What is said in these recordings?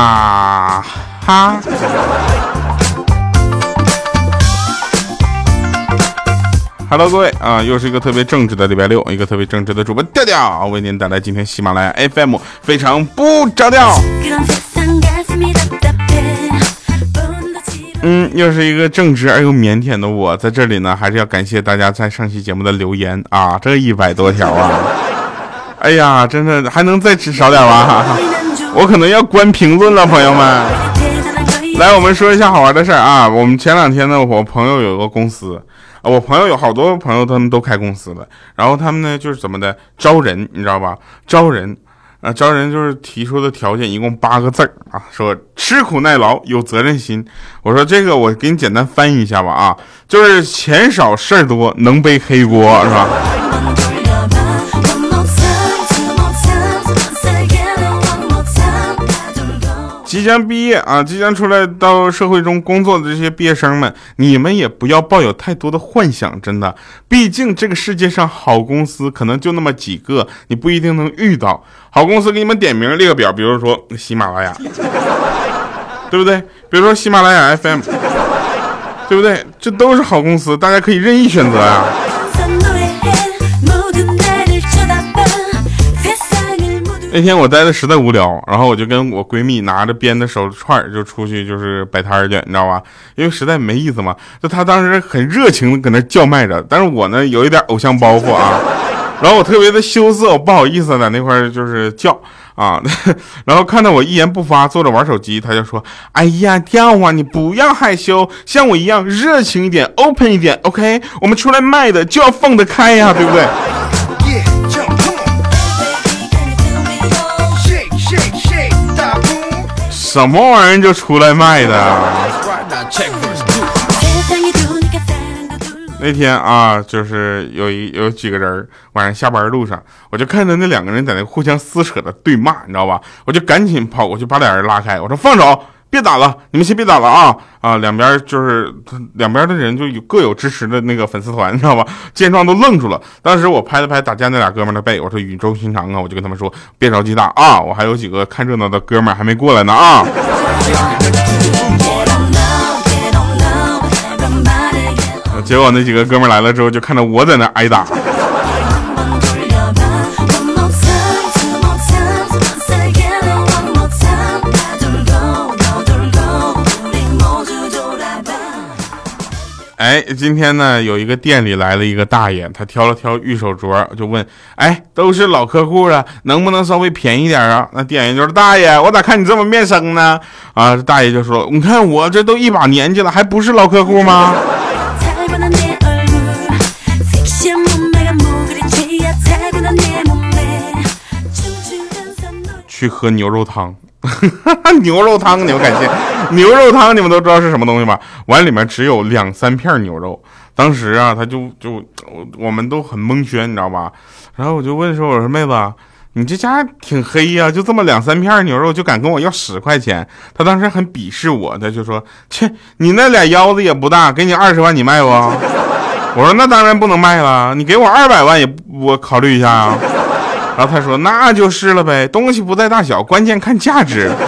啊哈。Hello，各位啊，又是一个特别正直的礼拜六，一个特别正直的主播调调，为您带来今天喜马拉雅 FM 非常不着调。嗯，又是一个正直而又腼腆的我，在这里呢，还是要感谢大家在上期节目的留言啊，这一百多条啊，哎呀，真的还能再少点吗？我可能要关评论了，朋友们。来，我们说一下好玩的事儿啊，我们前两天呢，我朋友有个公司。我朋友有好多朋友，他们都开公司了。然后他们呢，就是怎么的招人，你知道吧？招人，啊，招人就是提出的条件一共八个字儿啊，说吃苦耐劳，有责任心。我说这个我给你简单翻译一下吧啊，就是钱少事儿多，能背黑锅，是吧？即将毕业啊，即将出来到社会中工作的这些毕业生们，你们也不要抱有太多的幻想，真的，毕竟这个世界上好公司可能就那么几个，你不一定能遇到好公司。给你们点名列个表，比如说喜马拉雅，对不对？比如说喜马拉雅 FM，对不对？这都是好公司，大家可以任意选择呀。那天我待的实在无聊，然后我就跟我闺蜜拿着编的手串就出去就是摆摊去，你知道吧？因为实在没意思嘛。就她当时很热情的搁那叫卖着，但是我呢有一点偶像包袱啊，然后我特别的羞涩，我不好意思在那块就是叫啊，然后看到我一言不发坐着玩手机，她就说：“哎呀，跳啊，你不要害羞，像我一样热情一点，open 一点，OK？我们出来卖的就要放得开呀，对不对？”什么玩意儿就出来卖的？那天啊，就是有一有几个人晚上下班路上，我就看到那两个人在那互相撕扯的对骂，你知道吧？我就赶紧跑过去把俩人拉开，我说放手，别打了，你们先别打了啊啊！两边就是两边的人就有各有支持的那个粉丝团，你知道吧？见状都愣住了。当时我拍了拍打架那俩哥们的背，我说语重心长啊，我就跟他们说别着急打啊，我还有几个看热闹的哥们还没过来呢啊。结果那几个哥们来了之后，就看到我在那挨打。哎，今天呢，有一个店里来了一个大爷，他挑了挑玉手镯，就问：“哎，都是老客户了，能不能稍微便宜点啊？”那店员就说：“大爷，我咋看你这么面生呢？”啊，大爷就说：“你看我这都一把年纪了，还不是老客户吗？”去喝牛肉汤，牛肉汤你们感谢牛肉汤，你们都知道是什么东西吧？碗里面只有两三片牛肉。当时啊，他就就我我们都很蒙圈，你知道吧？然后我就问说：“我说妹子，你这家挺黑呀，就这么两三片牛肉就敢跟我要十块钱？”他当时很鄙视我，他就说：“切，你那俩腰子也不大，给你二十万你卖不？”我说：“那当然不能卖了，你给我二百万也我考虑一下啊。”然后他说：“那就是了呗，东西不在大小，关键看价值。”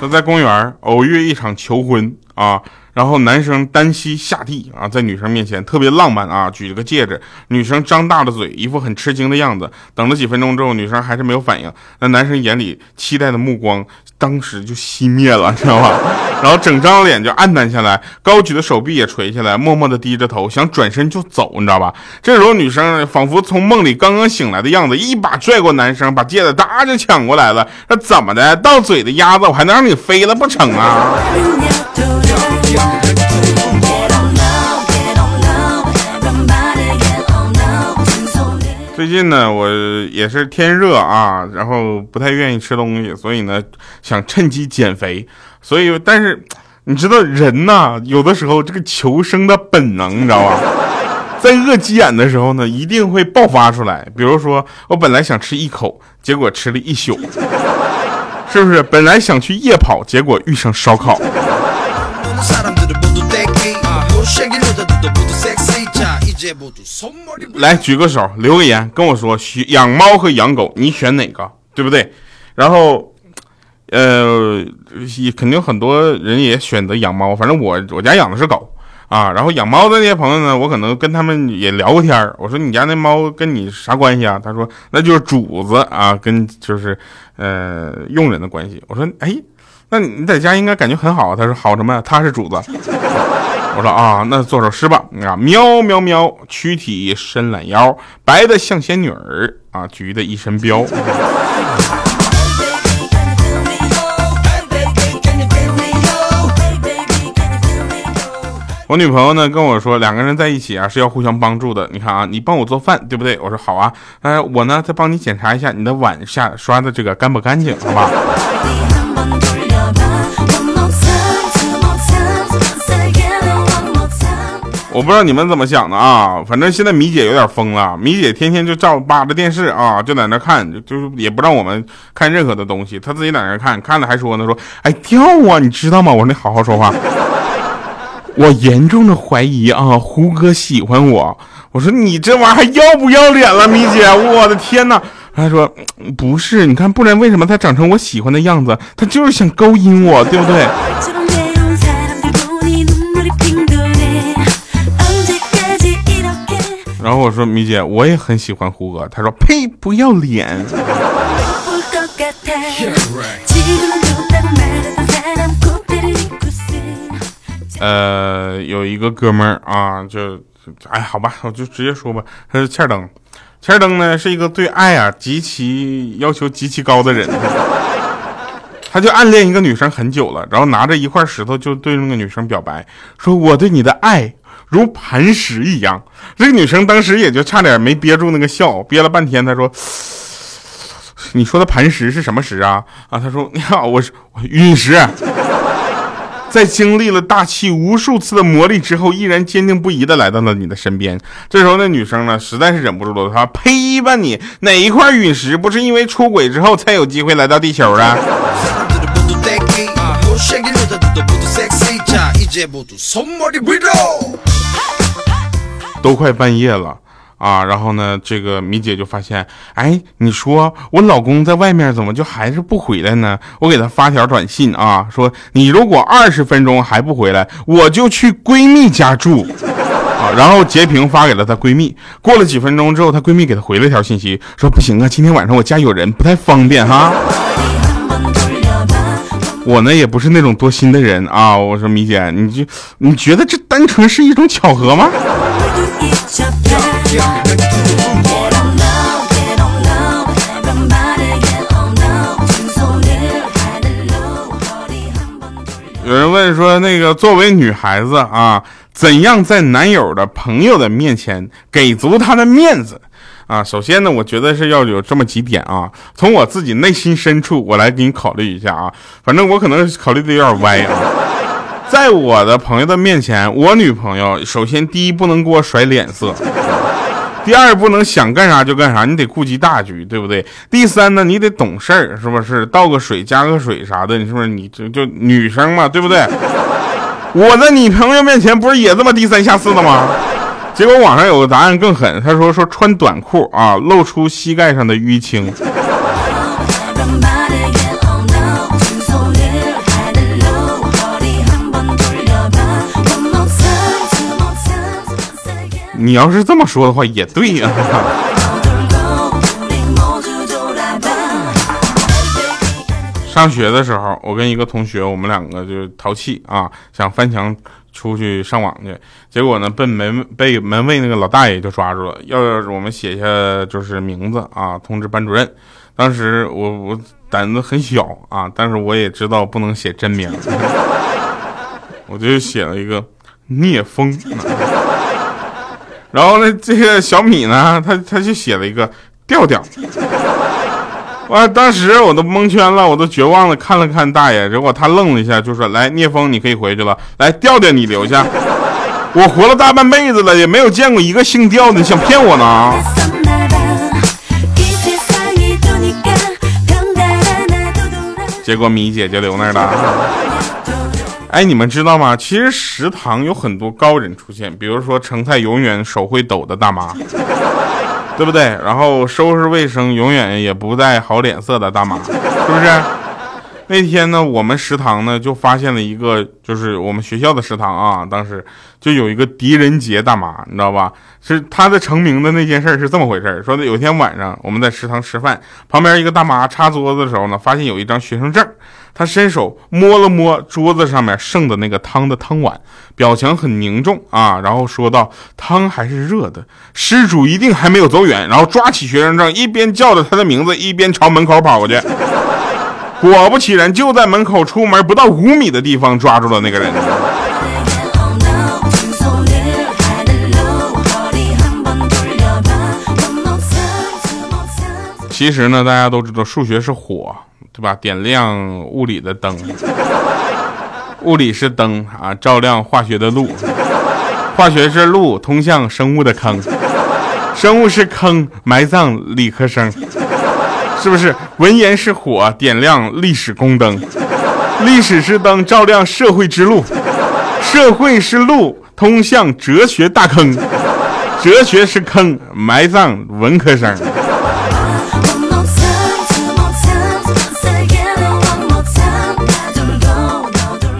他在公园偶遇一场求婚啊。然后男生单膝下地啊，在女生面前特别浪漫啊，举了个戒指。女生张大了嘴，一副很吃惊的样子。等了几分钟之后，女生还是没有反应。那男生眼里期待的目光当时就熄灭了，知道吧？然后整张脸就暗淡下来，高举的手臂也垂下来，默默的低着头，想转身就走，你知道吧？这时候女生仿佛从梦里刚刚醒来的样子，一把拽过男生，把戒指哒就抢过来了。那怎么的？到嘴的鸭子，我还能让你飞了不成啊？最近呢，我也是天热啊，然后不太愿意吃东西，所以呢，想趁机减肥。所以，但是你知道人呐，有的时候这个求生的本能，你知道吧？在饿急眼的时候呢，一定会爆发出来。比如说，我本来想吃一口，结果吃了一宿，是不是？本来想去夜跑，结果遇上烧烤。来举个手，留个言跟我说，养猫和养狗你选哪个，对不对？然后，呃，也肯定很多人也选择养猫，反正我我家养的是狗。啊，然后养猫的那些朋友呢，我可能跟他们也聊过天。我说你家那猫跟你啥关系啊？他说那就是主子啊，跟就是呃佣人的关系。我说哎，那你在家应该感觉很好。他说好什么呀？他是主子。我说啊，那做首诗吧。啊，喵喵喵，躯体伸懒腰，白的像仙女儿啊，橘的一身膘。我女朋友呢跟我说，两个人在一起啊是要互相帮助的。你看啊，你帮我做饭，对不对？我说好啊。呃，我呢再帮你检查一下你的碗下刷的这个干不干净，好吧？我不知道你们怎么想的啊，反正现在米姐有点疯了。米姐天天就照扒着电视啊，就在那看，就是也不让我们看任何的东西，她自己在那看，看了还说呢，说哎掉啊，你知道吗？我说你好好说话。我严重的怀疑啊，胡歌喜欢我。我说你这玩意儿还要不要脸了，米姐？我的天哪！他说不是，你看，不然为什么他长成我喜欢的样子？他就是想勾引我，对不对？然后我说米姐，我也很喜欢胡歌。他说呸，不要脸。呃，有一个哥们儿啊，就，哎，好吧，我就直接说吧，他是欠灯，欠灯呢是一个对爱啊极其要求极其高的人，他就暗恋一个女生很久了，然后拿着一块石头就对那个女生表白，说我对你的爱如磐石一样。这个女生当时也就差点没憋住那个笑，憋了半天，她说，你说的磐石是什么石啊？啊，他说 你好，我是陨石。在经历了大气无数次的磨砺之后，依然坚定不移的来到了你的身边。这时候，那女生呢，实在是忍不住了，她呸吧你，哪一块陨石不是因为出轨之后才有机会来到地球的？都快半夜了。啊，然后呢，这个米姐就发现，哎，你说我老公在外面怎么就还是不回来呢？我给他发条短信啊，说你如果二十分钟还不回来，我就去闺蜜家住啊。然后截屏发给了她闺蜜。过了几分钟之后，她闺蜜给她回了一条信息，说不行啊，今天晚上我家有人，不太方便哈。我呢也不是那种多心的人啊，我说米姐，你就你觉得这单纯是一种巧合吗？有人问说，那个作为女孩子啊，怎样在男友的朋友的面前给足他的面子啊？首先呢，我觉得是要有这么几点啊。从我自己内心深处，我来给你考虑一下啊。反正我可能考虑的有点歪啊。在我的朋友的面前，我女朋友首先第一不能给我甩脸色。第二不能想干啥就干啥，你得顾及大局，对不对？第三呢，你得懂事儿，是不是？倒个水加个水啥的，你是不是？你就就女生嘛，对不对？我在你朋友面前不是也这么低三下四的吗？结果网上有个答案更狠，他说说穿短裤啊，露出膝盖上的淤青。你要是这么说的话，也对呀。上学的时候，我跟一个同学，我们两个就淘气啊，想翻墙出去上网去。结果呢，被门被门卫那个老大爷就抓住了，要我们写下就是名字啊，通知班主任。当时我我胆子很小啊，但是我也知道不能写真名，我就写了一个聂风。然后呢，这个小米呢，他他就写了一个调调，完，当时我都蒙圈了，我都绝望了，看了看大爷，结果他愣了一下，就说：“来，聂风，你可以回去了。来，调调你留下。我活了大半辈子了，也没有见过一个姓调的，你想骗我呢？”结果米姐姐留那儿了。哎，你们知道吗？其实食堂有很多高人出现，比如说盛菜永远手会抖的大妈，对不对？然后收拾卫生永远也不带好脸色的大妈，是不是？那天呢，我们食堂呢就发现了一个，就是我们学校的食堂啊，当时就有一个狄仁杰大妈，你知道吧？是他的成名的那件事儿是这么回事儿说的有天晚上我们在食堂吃饭，旁边一个大妈擦桌子的时候呢，发现有一张学生证，她伸手摸了摸桌子上面剩的那个汤的汤碗，表情很凝重啊，然后说道：“汤还是热的，失主一定还没有走远。”然后抓起学生证，一边叫着他的名字，一边朝门口跑过去。果不其然，就在门口出门不到五米的地方抓住了那个人。其实呢，大家都知道数学是火，对吧？点亮物理的灯，物理是灯啊，照亮化学的路，化学是路，通向生物的坑，生物是坑，埋葬理科生。是不是文言是火，点亮历史宫灯；历史是灯，照亮社会之路；社会是路，通向哲学大坑；哲学是坑，埋葬文科生。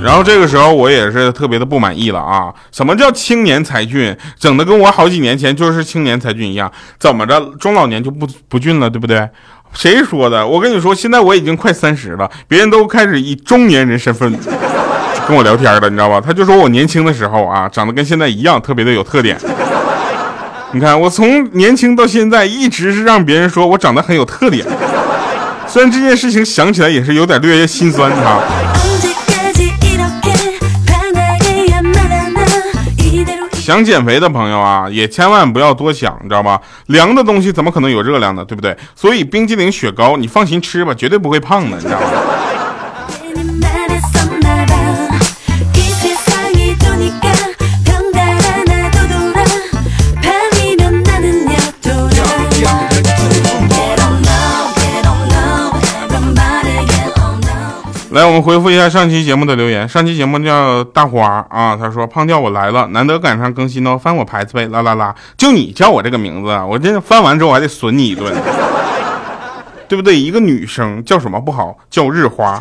然后这个时候我也是特别的不满意了啊！什么叫青年才俊？整的跟我好几年前就是青年才俊一样，怎么着中老年就不不俊了，对不对？谁说的？我跟你说，现在我已经快三十了，别人都开始以中年人身份 跟我聊天了，你知道吧？他就说我年轻的时候啊，长得跟现在一样，特别的有特点。你看，我从年轻到现在，一直是让别人说我长得很有特点。虽然这件事情想起来也是有点略略心酸哈。想减肥的朋友啊，也千万不要多想，你知道吗？凉的东西怎么可能有热量呢？对不对？所以冰激凌、雪糕，你放心吃吧，绝对不会胖的，你知道吗？来，我们回复一下上期节目的留言。上期节目叫大花啊，他说胖掉我来了，难得赶上更新哦，翻我牌子呗，啦啦啦！就你叫我这个名字，我这翻完之后我还得损你一顿，对不对？一个女生叫什么不好？叫日花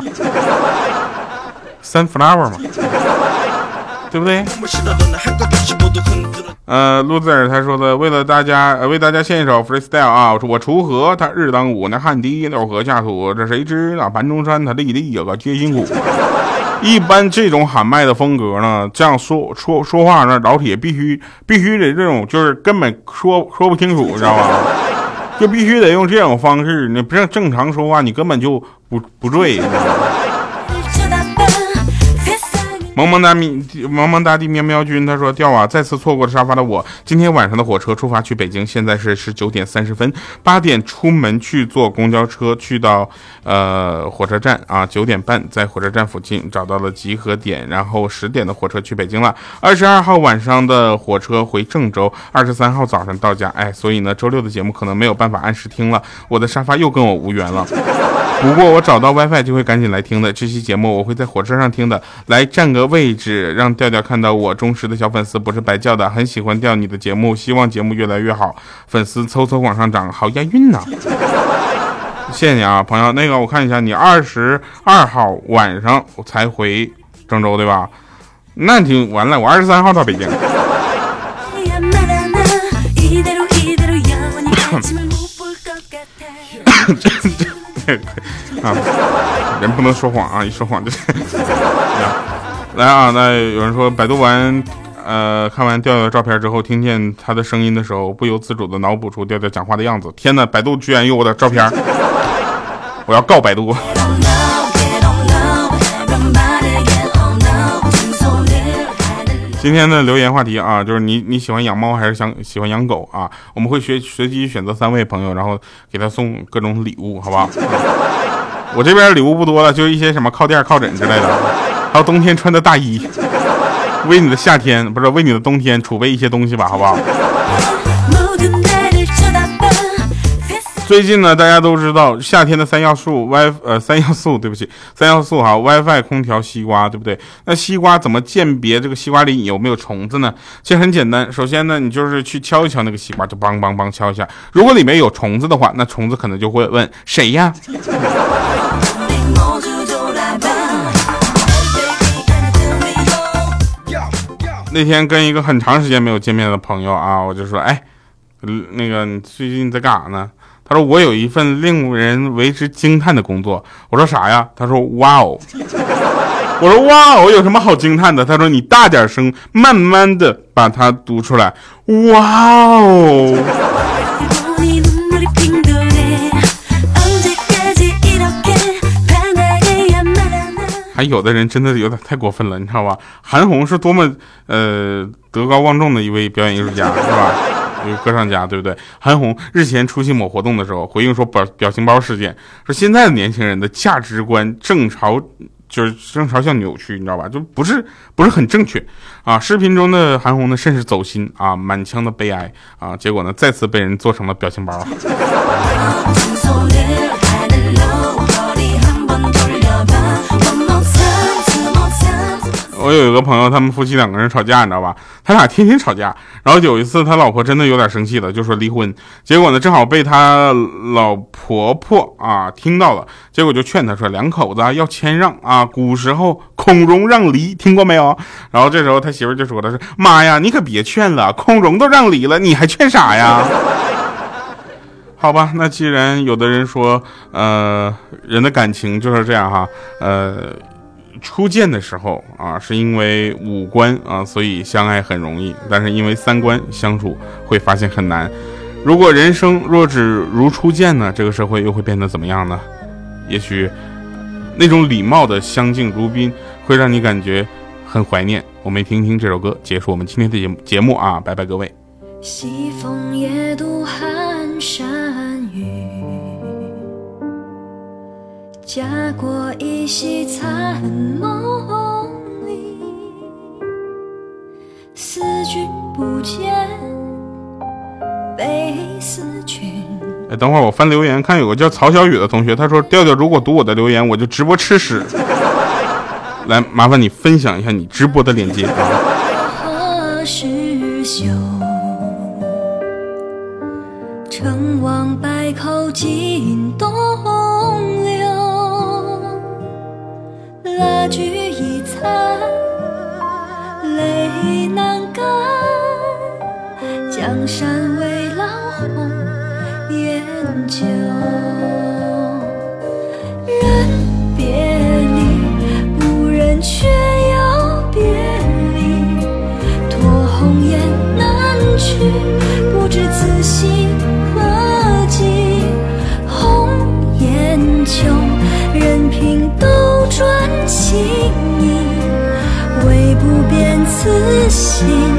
，sunflower 嘛，对不对？呃，路子尔他说的，为了大家，为大家献一首 freestyle 啊！我说我锄禾，他日当午，那汗滴禾下土，这谁知那盘中餐，他粒粒有个皆辛苦。一般这种喊麦的风格呢，这样说说说话呢，老铁必须必须得这种，就是根本说说不清楚，知道吧？就必须得用这种方式，你不像正常说话，你根本就不不对。萌萌哒咪，萌萌哒地喵喵君，他说掉啊！再次错过了沙发的我，今天晚上的火车出发去北京，现在是十九点三十分，八点出门去坐公交车去到呃火车站啊，九点半在火车站附近找到了集合点，然后十点的火车去北京了。二十二号晚上的火车回郑州，二十三号早上到家。哎，所以呢，周六的节目可能没有办法按时听了，我的沙发又跟我无缘了。不过我找到 WiFi 就会赶紧来听的，这期节目我会在火车上听的，来占个。位置让调调看到我忠实的小粉丝不是白叫的，很喜欢调你的节目，希望节目越来越好，粉丝嗖嗖往上涨，好押韵呐！谢谢你啊，朋友。那个我看一下，你二十二号晚上才回郑州对吧？那就完了，我二十三号到北京。啊，人不能说谎啊，一说谎就。来啊！那有人说，百度完，呃，看完调调的照片之后，听见他的声音的时候，不由自主的脑补出调调讲话的样子。天哪！百度居然有我的照片，我要告百度。今天的留言话题啊，就是你你喜欢养猫还是想喜欢养狗啊？我们会学随机选择三位朋友，然后给他送各种礼物，好不好？我这边礼物不多了，就一些什么靠垫、靠枕之类的。还有冬天穿的大衣，为你的夏天不是为你的冬天储备一些东西吧，好不好？最近呢，大家都知道夏天的三要素 Wi 呃三要素，对不起，三要素哈，WiFi、空调、西瓜，对不对？那西瓜怎么鉴别这个西瓜里有没有虫子呢？其实很简单，首先呢，你就是去敲一敲那个西瓜，就梆梆梆敲一下。如果里面有虫子的话，那虫子可能就会问谁呀？那天跟一个很长时间没有见面的朋友啊，我就说，哎，那个你最近在干啥呢？他说我有一份令人为之惊叹的工作。我说啥呀？他说哇哦。我说哇哦，有什么好惊叹的？他说你大点声，慢慢的把它读出来。哇哦。还有的人真的有点太过分了，你知道吧？韩红是多么呃德高望重的一位表演艺术家，是吧？一个歌唱家，对不对？韩红日前出席某活动的时候，回应说表表情包事件，说现在的年轻人的价值观正朝就是正朝向扭曲，你知道吧？就不是不是很正确啊！视频中的韩红呢，甚是走心啊，满腔的悲哀啊，结果呢，再次被人做成了表情包。我有一个朋友，他们夫妻两个人吵架，你知道吧？他俩天天吵架。然后有一次，他老婆真的有点生气了，就说离婚。结果呢，正好被他老婆婆啊听到了，结果就劝他说：“两口子要谦让啊，古时候孔融让梨，听过没有？”然后这时候他媳妇就说：“他说妈呀，你可别劝了，孔融都让梨了，你还劝啥呀？”好吧，那既然有的人说，呃，人的感情就是这样哈，呃。初见的时候啊，是因为五官啊，所以相爱很容易；但是因为三观相处会发现很难。如果人生若只如初见呢？这个社会又会变得怎么样呢？也许那种礼貌的相敬如宾，会让你感觉很怀念。我们听听这首歌，结束我们今天的节节目啊！拜拜各位。西风夜渡寒山雨。家国依稀残梦里，思君不见，悲思君。哎，等会儿我翻留言，看有个叫曹小雨的同学，他说：“调调，如果读我的留言，我就直播吃屎。”来，麻烦你分享一下你直播的链接。成王败寇尽东流。蜡炬已残，泪难干。江山未老，红颜旧。to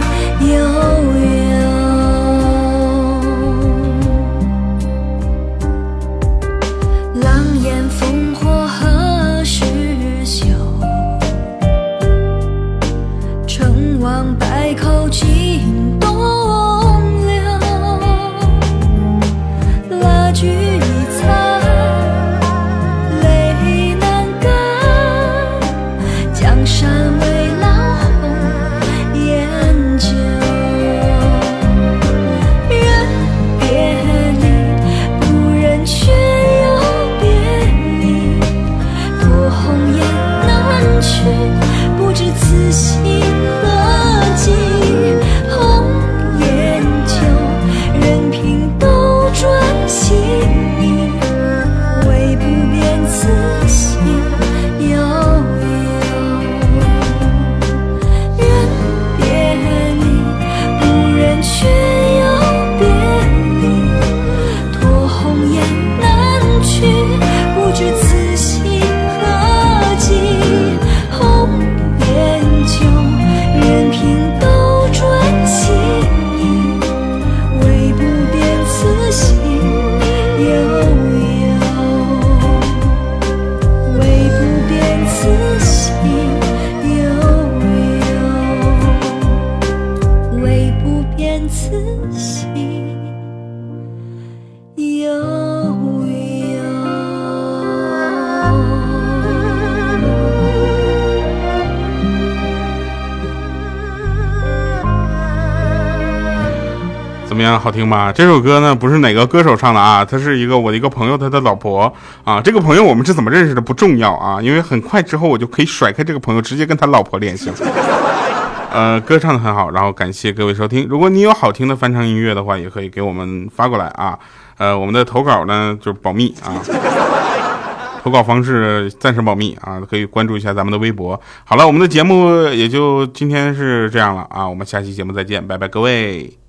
好听吗？这首歌呢，不是哪个歌手唱的啊，他是一个我的一个朋友，他的老婆啊。这个朋友我们是怎么认识的不重要啊，因为很快之后我就可以甩开这个朋友，直接跟他老婆联系了。呃，歌唱的很好，然后感谢各位收听。如果你有好听的翻唱音乐的话，也可以给我们发过来啊。呃，我们的投稿呢就是保密啊，投稿方式暂时保密啊，可以关注一下咱们的微博。好了，我们的节目也就今天是这样了啊，我们下期节目再见，拜拜，各位。